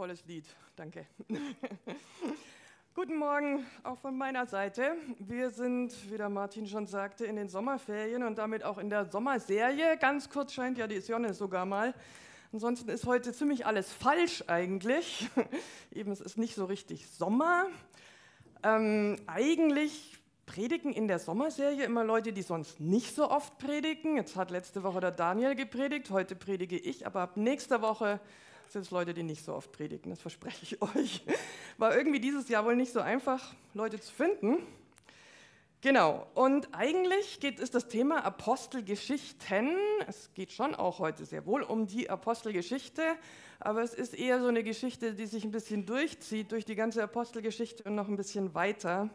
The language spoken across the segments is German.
tolles Lied, danke. Guten Morgen auch von meiner Seite. Wir sind, wie der Martin schon sagte, in den Sommerferien und damit auch in der Sommerserie. Ganz kurz scheint ja die Sonne sogar mal. Ansonsten ist heute ziemlich alles falsch eigentlich. Eben, es ist nicht so richtig Sommer. Ähm, eigentlich predigen in der Sommerserie immer Leute, die sonst nicht so oft predigen. Jetzt hat letzte Woche der Daniel gepredigt, heute predige ich, aber ab nächster Woche sind es Leute, die nicht so oft predigen, das verspreche ich euch. War irgendwie dieses Jahr wohl nicht so einfach, Leute zu finden. Genau, und eigentlich geht es das Thema Apostelgeschichten. Es geht schon auch heute sehr wohl um die Apostelgeschichte, aber es ist eher so eine Geschichte, die sich ein bisschen durchzieht durch die ganze Apostelgeschichte und noch ein bisschen weiter.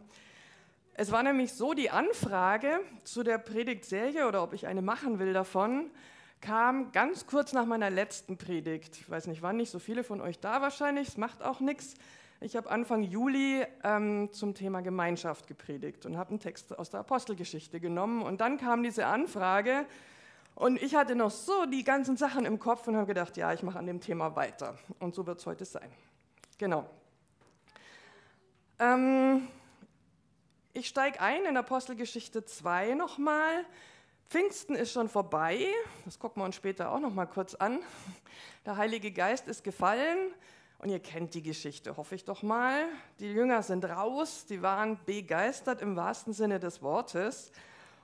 Es war nämlich so, die Anfrage zu der Predigtserie oder ob ich eine machen will davon, kam ganz kurz nach meiner letzten Predigt. Ich weiß nicht, waren nicht so viele von euch da wahrscheinlich, es macht auch nichts. Ich habe Anfang Juli ähm, zum Thema Gemeinschaft gepredigt und habe einen Text aus der Apostelgeschichte genommen. Und dann kam diese Anfrage und ich hatte noch so die ganzen Sachen im Kopf und habe gedacht, ja, ich mache an dem Thema weiter. Und so wird es heute sein. Genau. Ähm, ich steige ein in Apostelgeschichte 2 nochmal. Pfingsten ist schon vorbei, das gucken wir uns später auch nochmal kurz an. Der Heilige Geist ist gefallen und ihr kennt die Geschichte, hoffe ich doch mal. Die Jünger sind raus, die waren begeistert im wahrsten Sinne des Wortes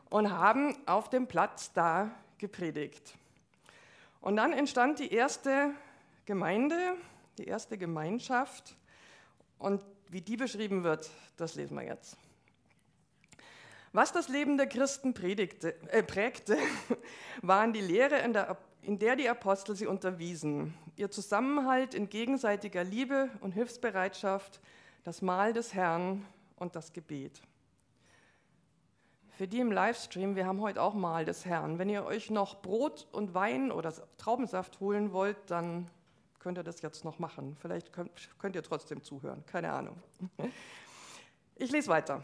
und haben auf dem Platz da gepredigt. Und dann entstand die erste Gemeinde, die erste Gemeinschaft und wie die beschrieben wird, das lesen wir jetzt. Was das Leben der Christen predigte, äh, prägte, waren die Lehre, in der, in der die Apostel sie unterwiesen, ihr Zusammenhalt in gegenseitiger Liebe und Hilfsbereitschaft, das Mahl des Herrn und das Gebet. Für die im Livestream, wir haben heute auch Mahl des Herrn. Wenn ihr euch noch Brot und Wein oder Traubensaft holen wollt, dann könnt ihr das jetzt noch machen. Vielleicht könnt, könnt ihr trotzdem zuhören, keine Ahnung. Ich lese weiter.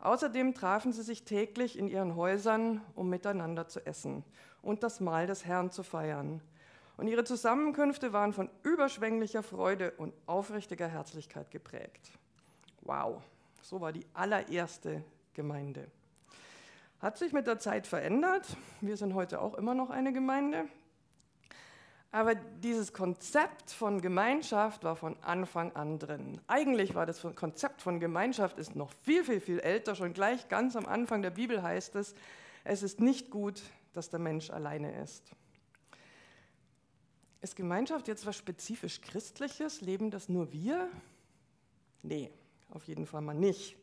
Außerdem trafen sie sich täglich in ihren Häusern, um miteinander zu essen und das Mahl des Herrn zu feiern. Und ihre Zusammenkünfte waren von überschwänglicher Freude und aufrichtiger Herzlichkeit geprägt. Wow, so war die allererste Gemeinde. Hat sich mit der Zeit verändert. Wir sind heute auch immer noch eine Gemeinde. Aber dieses Konzept von Gemeinschaft war von Anfang an drin. Eigentlich war das Konzept von Gemeinschaft ist noch viel, viel, viel älter. Schon gleich ganz am Anfang der Bibel heißt es, es ist nicht gut, dass der Mensch alleine ist. Ist Gemeinschaft jetzt was spezifisch Christliches? Leben das nur wir? Nee, auf jeden Fall mal nicht.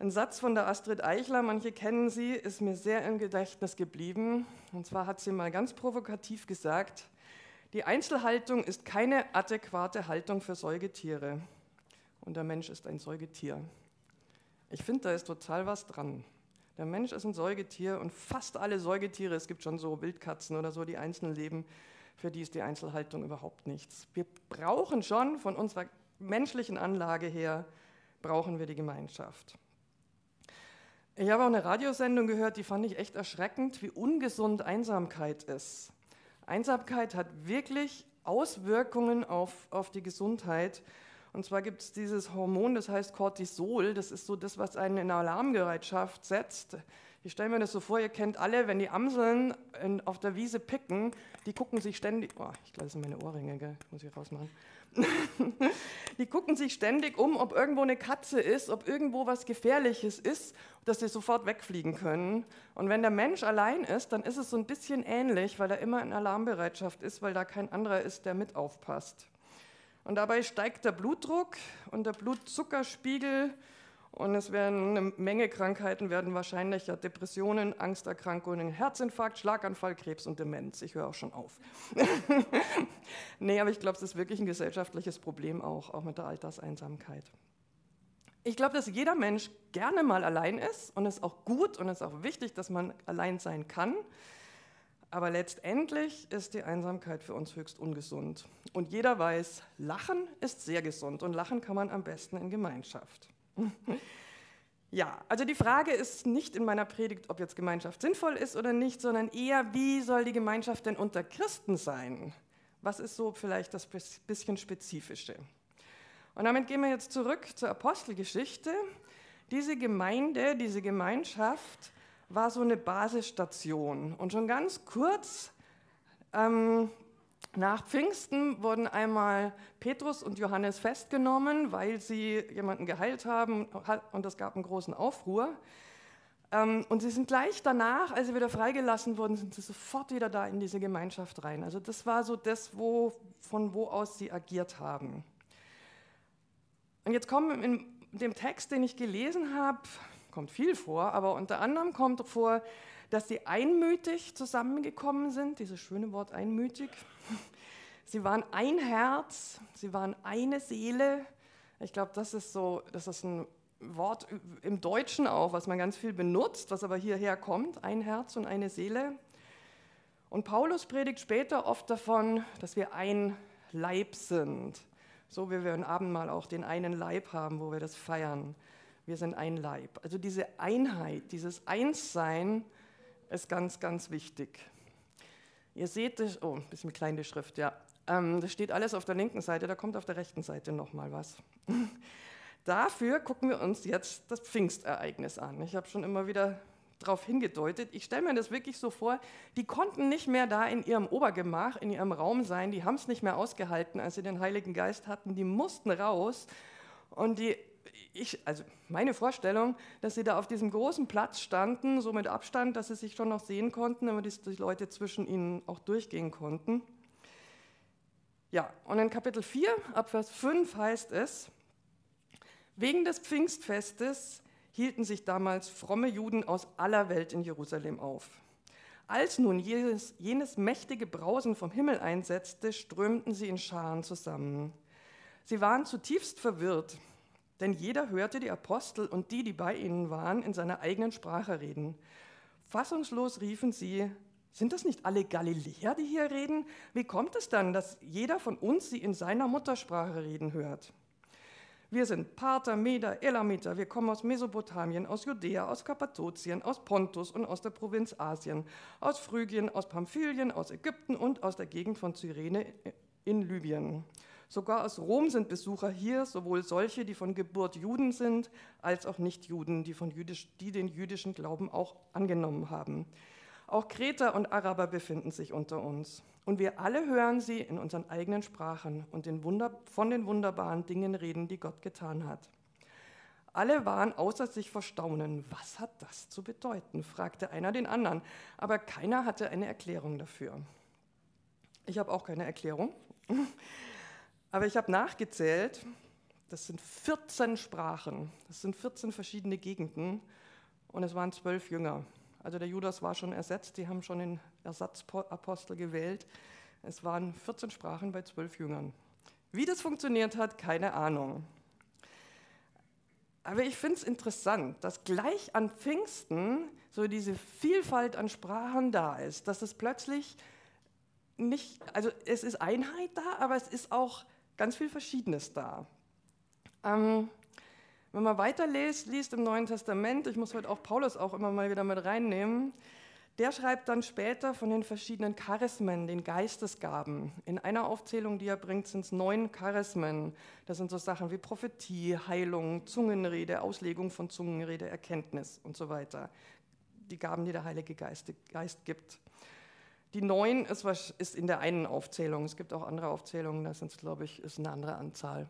Ein Satz von der Astrid Eichler, manche kennen sie, ist mir sehr im Gedächtnis geblieben. Und zwar hat sie mal ganz provokativ gesagt, die Einzelhaltung ist keine adäquate Haltung für Säugetiere. Und der Mensch ist ein Säugetier. Ich finde, da ist total was dran. Der Mensch ist ein Säugetier und fast alle Säugetiere, es gibt schon so Wildkatzen oder so, die einzeln leben, für die ist die Einzelhaltung überhaupt nichts. Wir brauchen schon von unserer menschlichen Anlage her, brauchen wir die Gemeinschaft. Ich habe auch eine Radiosendung gehört, die fand ich echt erschreckend, wie ungesund Einsamkeit ist. Einsamkeit hat wirklich Auswirkungen auf, auf die Gesundheit. Und zwar gibt es dieses Hormon, das heißt Cortisol. Das ist so das, was einen in Alarmbereitschaft setzt. Ich stelle mir das so vor, ihr kennt alle, wenn die Amseln in, auf der Wiese picken, die gucken sich ständig, oh, ich glaube, das sind meine Ohrringe, gell? muss ich rausmachen. die gucken sich ständig um, ob irgendwo eine Katze ist, ob irgendwo was Gefährliches ist, dass sie sofort wegfliegen können. Und wenn der Mensch allein ist, dann ist es so ein bisschen ähnlich, weil er immer in Alarmbereitschaft ist, weil da kein anderer ist, der mit aufpasst. Und dabei steigt der Blutdruck und der Blutzuckerspiegel Und es werden eine Menge Krankheiten werden wahrscheinlicher. Depressionen, Angsterkrankungen, Herzinfarkt, Schlaganfall, Krebs und Demenz. Ich höre auch schon auf. nee, aber ich glaube, es ist wirklich ein gesellschaftliches Problem auch, auch mit der Alterseinsamkeit. Ich glaube, dass jeder Mensch gerne mal allein ist und es ist auch gut und es ist auch wichtig, dass man allein sein kann. Aber letztendlich ist die Einsamkeit für uns höchst ungesund. Und jeder weiß, Lachen ist sehr gesund und Lachen kann man am besten in Gemeinschaft. Ja, also die Frage ist nicht in meiner Predigt, ob jetzt Gemeinschaft sinnvoll ist oder nicht, sondern eher, wie soll die Gemeinschaft denn unter Christen sein? Was ist so vielleicht das bisschen Spezifische? Und damit gehen wir jetzt zurück zur Apostelgeschichte. Diese Gemeinde, diese Gemeinschaft war so eine Basisstation. Und schon ganz kurz ähm, nach Pfingsten wurden einmal Petrus und Johannes festgenommen, weil sie jemanden geheilt haben und es gab einen großen Aufruhr. Ähm, und sie sind gleich danach, als sie wieder freigelassen wurden, sind sie sofort wieder da in diese Gemeinschaft rein. Also das war so das, wo, von wo aus sie agiert haben. Und jetzt kommen in dem Text, den ich gelesen habe, kommt viel vor, aber unter anderem kommt vor, dass sie einmütig zusammengekommen sind, dieses schöne Wort einmütig. Sie waren ein Herz, sie waren eine Seele. Ich glaube, das ist so, das ist ein Wort im Deutschen auch, was man ganz viel benutzt, was aber hierher kommt, ein Herz und eine Seele. Und Paulus predigt später oft davon, dass wir ein Leib sind. So wie wir im Abendmahl auch den einen Leib haben, wo wir das feiern. Wir sind ein Leib. Also diese Einheit, dieses Einssein ist ganz, ganz wichtig. Ihr seht das, oh, ein bisschen kleine Schrift, ja. Ähm, das steht alles auf der linken Seite, da kommt auf der rechten Seite nochmal was. Dafür gucken wir uns jetzt das Pfingstereignis an. Ich habe schon immer wieder darauf hingedeutet. Ich stelle mir das wirklich so vor, die konnten nicht mehr da in ihrem Obergemach, in ihrem Raum sein, die haben es nicht mehr ausgehalten, als sie den Heiligen Geist hatten, die mussten raus und die ich, also meine Vorstellung, dass sie da auf diesem großen Platz standen, so mit Abstand, dass sie sich schon noch sehen konnten, aber dass die Leute zwischen ihnen auch durchgehen konnten. Ja, und in Kapitel 4, ab Vers 5 heißt es, wegen des Pfingstfestes hielten sich damals fromme Juden aus aller Welt in Jerusalem auf. Als nun jenes, jenes mächtige Brausen vom Himmel einsetzte, strömten sie in Scharen zusammen. Sie waren zutiefst verwirrt denn jeder hörte die Apostel und die, die bei ihnen waren, in seiner eigenen Sprache reden. Fassungslos riefen sie, sind das nicht alle Galiläer, die hier reden? Wie kommt es dann, dass jeder von uns sie in seiner Muttersprache reden hört? Wir sind Parther, Meder, Elamiter, wir kommen aus Mesopotamien, aus Judäa, aus Kappadokien, aus Pontus und aus der Provinz Asien, aus Phrygien, aus Pamphylien, aus Ägypten und aus der Gegend von Cyrene in Libyen. Sogar aus Rom sind Besucher hier, sowohl solche, die von Geburt Juden sind, als auch Nichtjuden, die, jüdisch, die den jüdischen Glauben auch angenommen haben. Auch Kreter und Araber befinden sich unter uns. Und wir alle hören sie in unseren eigenen Sprachen und den Wunder, von den wunderbaren Dingen reden, die Gott getan hat. Alle waren außer sich vor Staunen. Was hat das zu bedeuten? fragte einer den anderen, aber keiner hatte eine Erklärung dafür. Ich habe auch keine Erklärung. Aber ich habe nachgezählt, das sind 14 Sprachen, das sind 14 verschiedene Gegenden und es waren zwölf Jünger. Also der Judas war schon ersetzt, die haben schon den Ersatzapostel gewählt. Es waren 14 Sprachen bei zwölf Jüngern. Wie das funktioniert hat, keine Ahnung. Aber ich finde es interessant, dass gleich an Pfingsten so diese Vielfalt an Sprachen da ist, dass es plötzlich nicht, also es ist Einheit da, aber es ist auch ganz viel Verschiedenes da. Ähm, wenn man weiterliest liest im Neuen Testament, ich muss heute auch Paulus auch immer mal wieder mit reinnehmen, der schreibt dann später von den verschiedenen Charismen, den Geistesgaben. In einer Aufzählung, die er bringt, sind es neun Charismen. Das sind so Sachen wie Prophetie, Heilung, Zungenrede, Auslegung von Zungenrede, Erkenntnis und so weiter. Die Gaben, die der Heilige Geist, Geist gibt. Die neun ist, ist in der einen Aufzählung. Es gibt auch andere Aufzählungen, da sind glaube ich, ist eine andere Anzahl.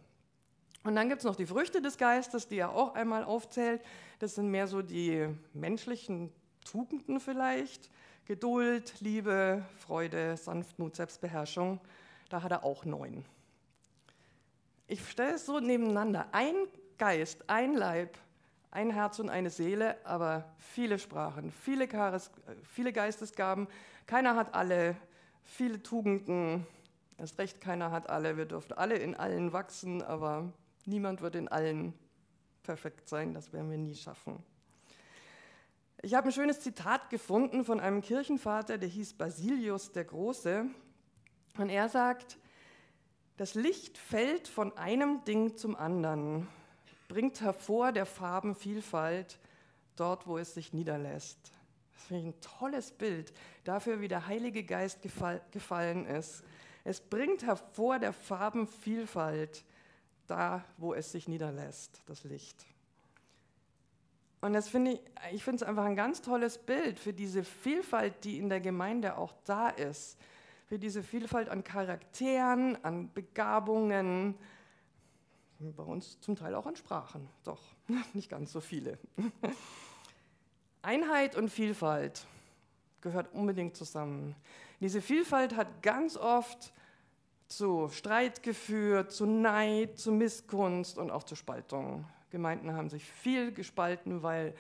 Und dann gibt es noch die Früchte des Geistes, die er auch einmal aufzählt. Das sind mehr so die menschlichen Tugenden vielleicht. Geduld, Liebe, Freude, Sanftmut, Selbstbeherrschung. Da hat er auch neun. Ich stelle es so nebeneinander. Ein Geist, ein Leib, ein Herz und eine Seele, aber viele Sprachen, viele, Charis, viele Geistesgaben. Keiner hat alle, viele Tugenden. Erst recht, keiner hat alle. Wir dürfen alle in allen wachsen, aber niemand wird in allen perfekt sein. Das werden wir nie schaffen. Ich habe ein schönes Zitat gefunden von einem Kirchenvater, der hieß Basilius der Große. Und er sagt, das Licht fällt von einem Ding zum anderen bringt hervor der Farbenvielfalt dort, wo es sich niederlässt. Das finde ich ein tolles Bild dafür, wie der Heilige Geist gefallen ist. Es bringt hervor der Farbenvielfalt da, wo es sich niederlässt, das Licht. Und das finde ich, ich finde es einfach ein ganz tolles Bild für diese Vielfalt, die in der Gemeinde auch da ist. Für diese Vielfalt an Charakteren, an Begabungen, bei uns zum Teil auch an Sprachen, doch nicht ganz so viele. Einheit und Vielfalt gehört unbedingt zusammen. Diese Vielfalt hat ganz oft zu Streit geführt, zu Neid, zu Missgunst und auch zu Spaltung. Gemeinden haben sich viel gespalten, weil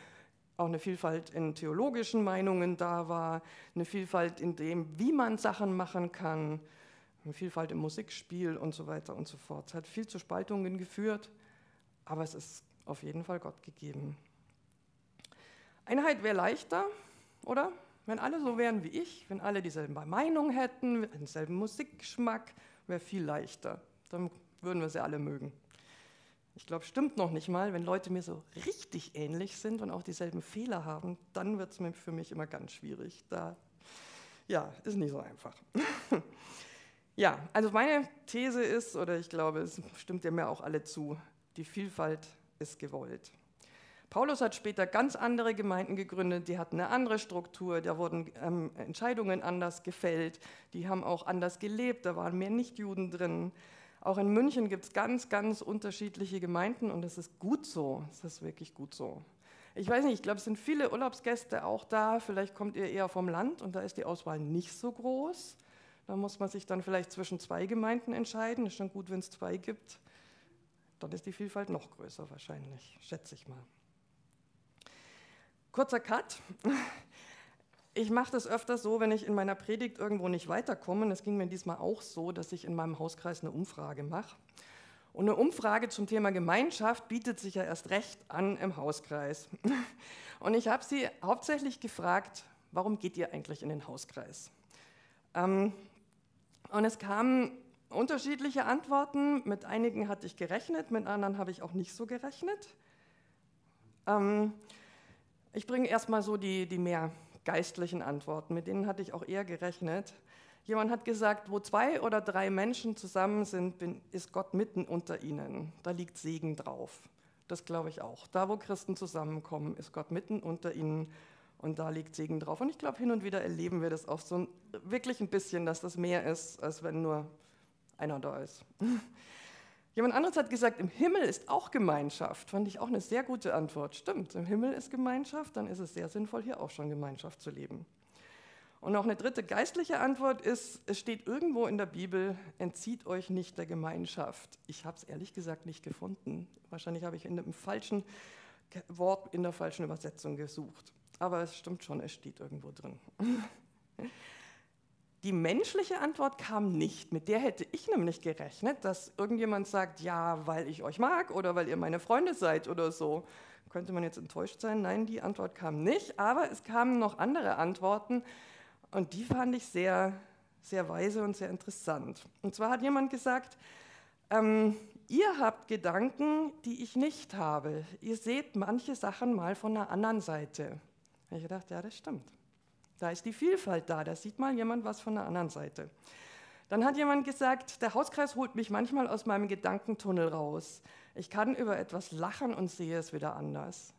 auch eine Vielfalt in theologischen Meinungen da war, eine Vielfalt in dem, wie man Sachen machen kann, Vielfalt im Musikspiel und so weiter und so fort. Es hat viel zu Spaltungen geführt, aber es ist auf jeden Fall Gott gegeben. Einheit wäre leichter, oder? Wenn alle so wären wie ich, wenn alle dieselben Meinung hätten, denselben Musikgeschmack, wäre viel leichter. Dann würden wir sie alle mögen. Ich glaube, stimmt noch nicht mal, wenn Leute mir so richtig ähnlich sind und auch dieselben Fehler haben, dann wird es für mich immer ganz schwierig. Da, ja, ist nicht so einfach. Ja, also meine These ist, oder ich glaube, es stimmt ja mir auch alle zu, die Vielfalt ist gewollt. Paulus hat später ganz andere Gemeinden gegründet, die hatten eine andere Struktur, da wurden ähm, Entscheidungen anders gefällt, die haben auch anders gelebt, da waren mehr Nichtjuden drin. Auch in München gibt es ganz, ganz unterschiedliche Gemeinden und das ist gut so, das ist wirklich gut so. Ich weiß nicht, ich glaube, es sind viele Urlaubsgäste auch da, vielleicht kommt ihr eher vom Land und da ist die Auswahl nicht so groß. Da muss man sich dann vielleicht zwischen zwei Gemeinden entscheiden. Ist schon gut, wenn es zwei gibt. Dann ist die Vielfalt noch größer wahrscheinlich, schätze ich mal. Kurzer Cut. Ich mache das öfter so, wenn ich in meiner Predigt irgendwo nicht weiterkomme. Es ging mir diesmal auch so, dass ich in meinem Hauskreis eine Umfrage mache. Und eine Umfrage zum Thema Gemeinschaft bietet sich ja erst recht an im Hauskreis. Und ich habe sie hauptsächlich gefragt, warum geht ihr eigentlich in den Hauskreis? Ähm, und es kamen unterschiedliche Antworten. Mit einigen hatte ich gerechnet, mit anderen habe ich auch nicht so gerechnet. Ähm, ich bringe erstmal so die, die mehr geistlichen Antworten, mit denen hatte ich auch eher gerechnet. Jemand hat gesagt, wo zwei oder drei Menschen zusammen sind, bin, ist Gott mitten unter ihnen. Da liegt Segen drauf. Das glaube ich auch. Da, wo Christen zusammenkommen, ist Gott mitten unter ihnen und da liegt Segen drauf. Und ich glaube, hin und wieder erleben wir das auch so ein, wirklich ein bisschen, dass das mehr ist, als wenn nur einer da ist. Jemand anderes hat gesagt, im Himmel ist auch Gemeinschaft. Fand ich auch eine sehr gute Antwort. Stimmt, im Himmel ist Gemeinschaft, dann ist es sehr sinnvoll, hier auch schon Gemeinschaft zu leben. Und auch eine dritte geistliche Antwort ist, es steht irgendwo in der Bibel, entzieht euch nicht der Gemeinschaft. Ich habe es ehrlich gesagt nicht gefunden. Wahrscheinlich habe ich in einem falschen Wort in der falschen Übersetzung gesucht aber es stimmt schon, es steht irgendwo drin. Die menschliche Antwort kam nicht. Mit der hätte ich nämlich gerechnet, dass irgendjemand sagt, ja, weil ich euch mag oder weil ihr meine Freunde seid oder so. Könnte man jetzt enttäuscht sein? Nein, die Antwort kam nicht, aber es kamen noch andere Antworten und die fand ich sehr, sehr weise und sehr interessant. Und zwar hat jemand gesagt, ähm, ihr habt Gedanken, die ich nicht habe. Ihr seht manche Sachen mal von einer anderen Seite habe ich gedacht, ja, das stimmt. Da ist die Vielfalt da, da sieht mal jemand was von der anderen Seite. Dann hat jemand gesagt, der Hauskreis holt mich manchmal aus meinem Gedankentunnel raus. Ich kann über etwas lachen und sehe es wieder anders.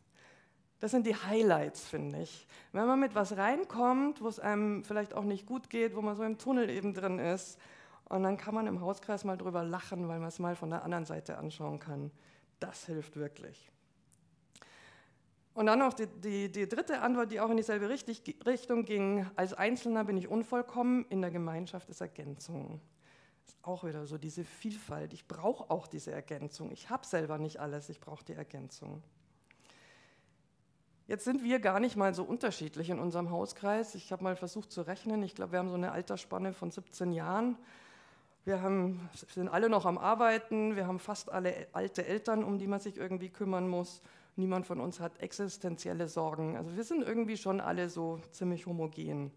Das sind die Highlights, finde ich. Wenn man mit was reinkommt, wo es einem vielleicht auch nicht gut geht, wo man so im Tunnel eben drin ist, und dann kann man im Hauskreis mal drüber lachen, weil man es mal von der anderen Seite anschauen kann. Das hilft wirklich. Und dann noch die, die, die, dritte Antwort, die auch in dieselbe Richtung ging. Als Einzelner bin ich unvollkommen, in der Gemeinschaft ist Ergänzung. Ist auch wieder so diese Vielfalt. Ich brauche auch diese Ergänzung. Ich habe selber nicht alles, ich brauche die Ergänzung. Jetzt sind wir gar nicht mal so unterschiedlich in unserem Hauskreis. Ich habe mal versucht zu rechnen. Ich glaube, wir haben so eine Altersspanne von 17 Jahren. Wir haben, sind alle noch am Arbeiten. Wir haben fast alle alte Eltern, um die man sich irgendwie kümmern muss. Niemand von uns hat existenzielle Sorgen. Also wir sind irgendwie schon alle so ziemlich homogen.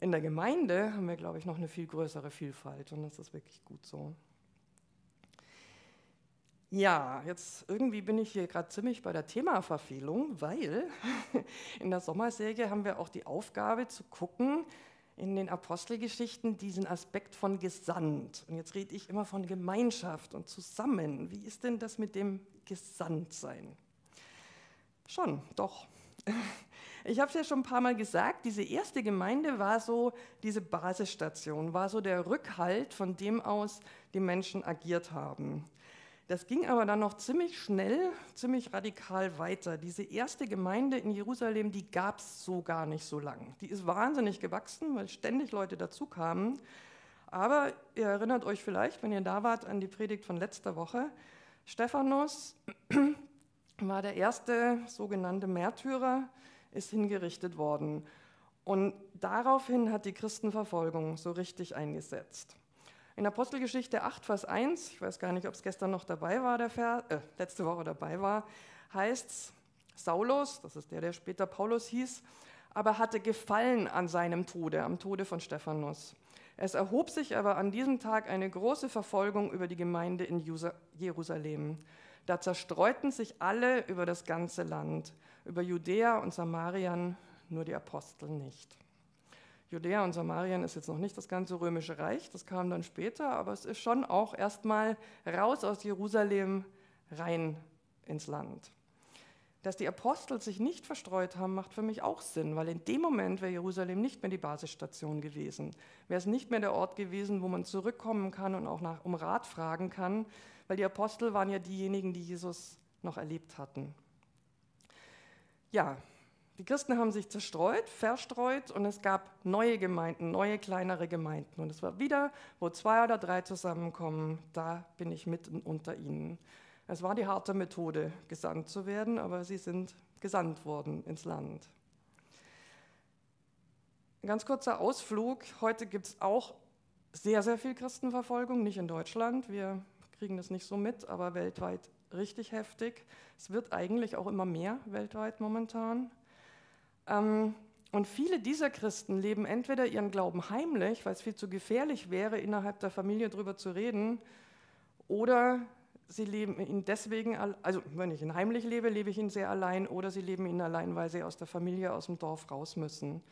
In der Gemeinde haben wir, glaube ich, noch eine viel größere Vielfalt und das ist wirklich gut so. Ja, jetzt irgendwie bin ich hier gerade ziemlich bei der Themaverfehlung, weil in der Sommerserie haben wir auch die Aufgabe zu gucken, in den Apostelgeschichten diesen Aspekt von gesandt. Und jetzt rede ich immer von Gemeinschaft und zusammen. Wie ist denn das mit dem Gesandtsein? Schon, doch. Ich habe es ja schon ein paar Mal gesagt, diese erste Gemeinde war so diese Basisstation, war so der Rückhalt, von dem aus die Menschen agiert haben. Das ging aber dann noch ziemlich schnell, ziemlich radikal weiter. Diese erste Gemeinde in Jerusalem, die gab es so gar nicht so lang. Die ist wahnsinnig gewachsen, weil ständig Leute dazu kamen. Aber ihr erinnert euch vielleicht, wenn ihr da wart, an die Predigt von letzter Woche. Stephanus war der erste sogenannte Märtyrer, ist hingerichtet worden. Und daraufhin hat die Christenverfolgung so richtig eingesetzt. In Apostelgeschichte 8, Vers 1, ich weiß gar nicht, ob es gestern noch dabei war, der Vers, äh, letzte Woche dabei war, heißt es, Saulus, das ist der, der später Paulus hieß, aber hatte Gefallen an seinem Tode, am Tode von Stephanus. Es erhob sich aber an diesem Tag eine große Verfolgung über die Gemeinde in Jerusalem. Da zerstreuten sich alle über das ganze Land, über Judäa und Samarien, nur die Apostel nicht. Judäa und Samarien ist jetzt noch nicht das ganze römische Reich, das kam dann später, aber es ist schon auch erstmal raus aus Jerusalem rein ins Land. Dass die Apostel sich nicht verstreut haben, macht für mich auch Sinn, weil in dem Moment wäre Jerusalem nicht mehr die Basisstation gewesen. Wäre es nicht mehr der Ort gewesen, wo man zurückkommen kann und auch nach, um Rat fragen kann, weil die Apostel waren ja diejenigen, die Jesus noch erlebt hatten. Ja, die Christen haben sich zerstreut, verstreut und es gab neue Gemeinden, neue kleinere Gemeinden. Und es war wieder, wo zwei oder drei zusammenkommen, da bin ich mitten unter ihnen. Es war die harte Methode, gesandt zu werden, aber sie sind gesandt worden ins Land. Ein ganz kurzer Ausflug. Heute gibt es auch sehr, sehr viel Christenverfolgung, nicht in Deutschland. Wir kriegen das nicht so mit, aber weltweit richtig heftig. Es wird eigentlich auch immer mehr weltweit momentan. Ähm, und viele dieser Christen leben entweder ihren Glauben heimlich, weil es viel zu gefährlich wäre, innerhalb der Familie darüber zu reden, oder sie leben ihn deswegen, also wenn ich ihn heimlich lebe, lebe ich ihn sehr allein, oder sie leben ihn allein, weil sie aus der Familie, aus dem Dorf raus müssen.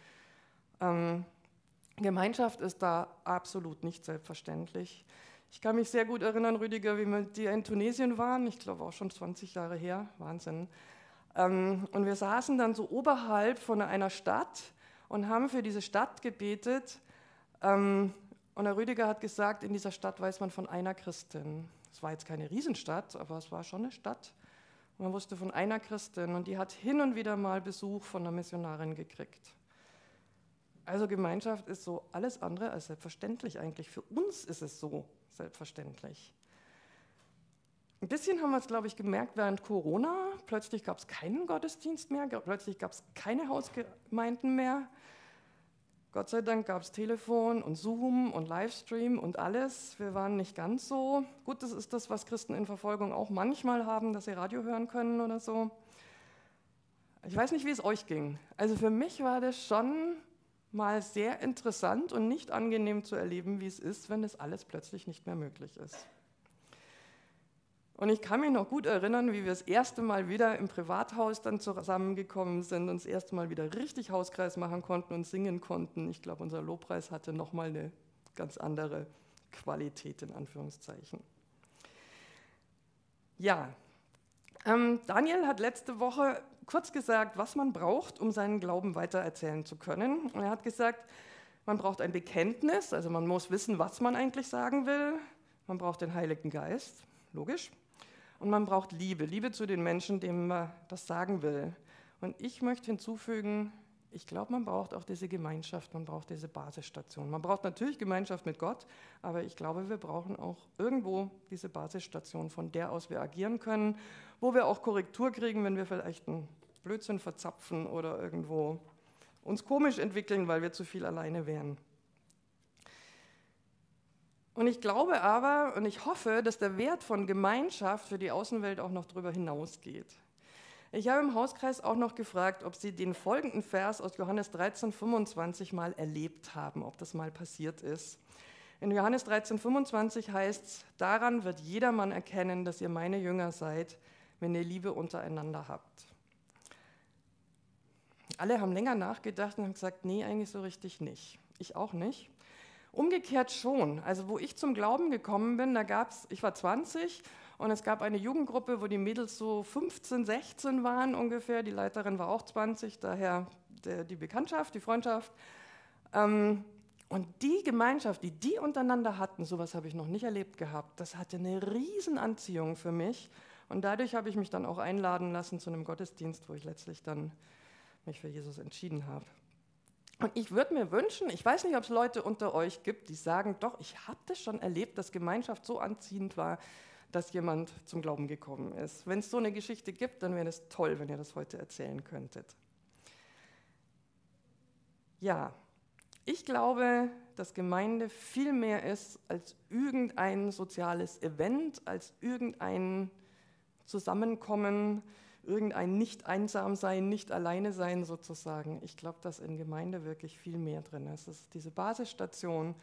Ähm, Gemeinschaft ist da absolut nicht selbstverständlich. Ich kann mich sehr gut erinnern, Rüdiger, wie wir in Tunesien waren, ich glaube auch schon 20 Jahre her, Wahnsinn. Ähm, und wir saßen dann so oberhalb von einer Stadt und haben für diese Stadt gebetet. Ähm, und der Rüdiger hat gesagt, in dieser Stadt weiß man von einer Christin. Es war jetzt keine Riesenstadt, aber es war schon eine Stadt. Man wusste von einer Christin und die hat hin und wieder mal Besuch von einer Missionarin gekriegt. Also Gemeinschaft ist so alles andere als selbstverständlich eigentlich. Für uns ist es so selbstverständlich. Ein bisschen haben wir es, glaube ich, gemerkt während Corona. Plötzlich gab es keinen Gottesdienst mehr, plötzlich gab es keine Hausgemeinden mehr. Gott sei Dank gab es Telefon und Zoom und Livestream und alles. Wir waren nicht ganz so. Gut, das ist das, was Christen in Verfolgung auch manchmal haben, dass sie Radio hören können oder so. Ich weiß nicht, wie es euch ging. Also für mich war das schon mal sehr interessant und nicht angenehm zu erleben, wie es ist, wenn das alles plötzlich nicht mehr möglich ist. Und ich kann mich noch gut erinnern, wie wir das erste Mal wieder im Privathaus dann zusammengekommen sind und das erste Mal wieder richtig Hauskreis machen konnten und singen konnten. Ich glaube, unser Lobpreis hatte nochmal eine ganz andere Qualität in Anführungszeichen. Ja, ähm, Daniel hat letzte Woche kurz gesagt, was man braucht, um seinen Glauben weitererzählen zu können. Und er hat gesagt, man braucht ein Bekenntnis, also man muss wissen, was man eigentlich sagen will. Man braucht den Heiligen Geist, logisch. Und man braucht Liebe, Liebe zu den Menschen, denen man das sagen will. Und ich möchte hinzufügen, ich glaube, man braucht auch diese Gemeinschaft, man braucht diese Basisstation. Man braucht natürlich Gemeinschaft mit Gott, aber ich glaube, wir brauchen auch irgendwo diese Basisstation, von der aus wir agieren können, wo wir auch Korrektur kriegen, wenn wir vielleicht einen Blödsinn verzapfen oder irgendwo uns komisch entwickeln, weil wir zu viel alleine wären. Und ich glaube aber und ich hoffe, dass der Wert von Gemeinschaft für die Außenwelt auch noch darüber hinausgeht. Ich habe im Hauskreis auch noch gefragt, ob Sie den folgenden Vers aus Johannes 13, 25 mal erlebt haben, ob das mal passiert ist. In Johannes 13, 25 heißt es, daran wird jedermann erkennen, dass ihr meine Jünger seid, wenn ihr Liebe untereinander habt. Alle haben länger nachgedacht und haben gesagt, nee, eigentlich so richtig nicht. Ich auch nicht. Umgekehrt schon. Also wo ich zum Glauben gekommen bin, da gab es, ich war 20 und es gab eine Jugendgruppe, wo die Mädels so 15, 16 waren ungefähr. Die Leiterin war auch 20, daher der, die Bekanntschaft, die Freundschaft. Ähm, und die Gemeinschaft, die die untereinander hatten, sowas habe ich noch nicht erlebt gehabt, das hatte eine Riesenanziehung für mich. Und dadurch habe ich mich dann auch einladen lassen zu einem Gottesdienst, wo ich letztlich dann mich für Jesus entschieden habe. Und ich würde mir wünschen, ich weiß nicht, ob es Leute unter euch gibt, die sagen, doch, ich habe das schon erlebt, dass Gemeinschaft so anziehend war, dass jemand zum Glauben gekommen ist. Wenn es so eine Geschichte gibt, dann wäre es toll, wenn ihr das heute erzählen könntet. Ja, ich glaube, dass Gemeinde viel mehr ist als irgendein soziales Event, als irgendein Zusammenkommen, irgendein nicht einsam sein, nicht alleine sein sozusagen. Ich glaube, dass in Gemeinde wirklich viel mehr drin ist. Es ist diese Basisstation.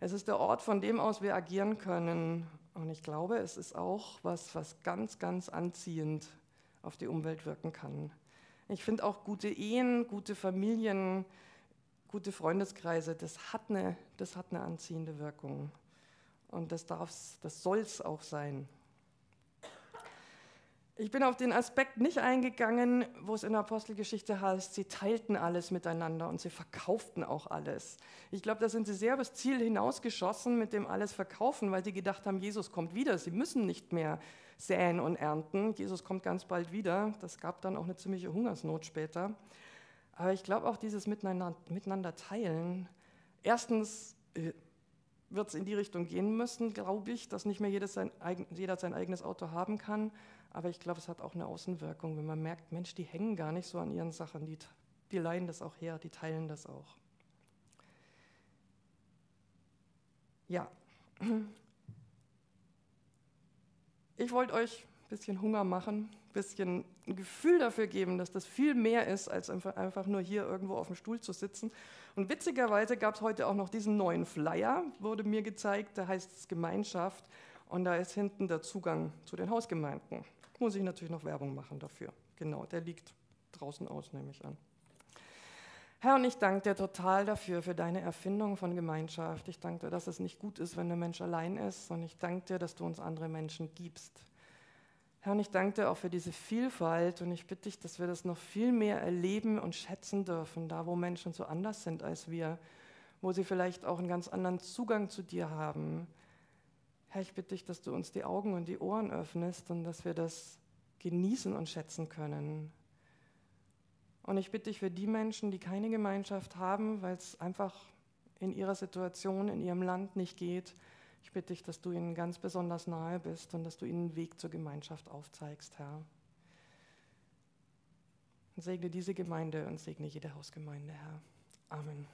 Es ist der Ort, von dem aus wir agieren können. Und ich glaube, es ist auch was, was ganz, ganz anziehend auf die Umwelt wirken kann. Ich finde auch gute Ehen, gute Familien, gute Freundeskreise, das hat eine, das hat eine anziehende Wirkung. Und das, darf's, das soll es auch sein. Ich bin auf den Aspekt nicht eingegangen, wo es in der Apostelgeschichte heißt, sie teilten alles miteinander und sie verkauften auch alles. Ich glaube, da sind sie sehr übers Ziel hinausgeschossen mit dem alles verkaufen, weil sie gedacht haben, Jesus kommt wieder. Sie müssen nicht mehr säen und ernten. Jesus kommt ganz bald wieder. Das gab dann auch eine ziemliche Hungersnot später. Aber ich glaube auch dieses Miteinander, Miteinander teilen. Erstens äh, wird es in die Richtung gehen müssen, glaube ich, dass nicht mehr sein, jeder sein eigenes Auto haben kann. Aber ich glaube, es hat auch eine Außenwirkung, wenn man merkt, Mensch, die hängen gar nicht so an ihren Sachen, die, die leihen das auch her, die teilen das auch. Ja, ich wollte euch ein bisschen Hunger machen, ein bisschen ein Gefühl dafür geben, dass das viel mehr ist, als einfach nur hier irgendwo auf dem Stuhl zu sitzen. Und witzigerweise gab es heute auch noch diesen neuen Flyer, wurde mir gezeigt, da heißt es Gemeinschaft und da ist hinten der Zugang zu den Hausgemeinden muss ich natürlich noch Werbung machen dafür. Genau, der liegt draußen aus, nehme ich an. Herr, und ich danke dir total dafür, für deine Erfindung von Gemeinschaft. Ich danke dir, dass es nicht gut ist, wenn der Mensch allein ist, und ich danke dir, dass du uns andere Menschen gibst. Herr, und ich danke dir auch für diese Vielfalt und ich bitte dich, dass wir das noch viel mehr erleben und schätzen dürfen, da wo Menschen so anders sind als wir, wo sie vielleicht auch einen ganz anderen Zugang zu dir haben, Herr, ich bitte dich, dass du uns die Augen und die Ohren öffnest und dass wir das genießen und schätzen können. Und ich bitte dich für die Menschen, die keine Gemeinschaft haben, weil es einfach in ihrer Situation, in ihrem Land nicht geht. Ich bitte dich, dass du ihnen ganz besonders nahe bist und dass du ihnen einen Weg zur Gemeinschaft aufzeigst, Herr. Und segne diese Gemeinde und segne jede Hausgemeinde, Herr. Amen.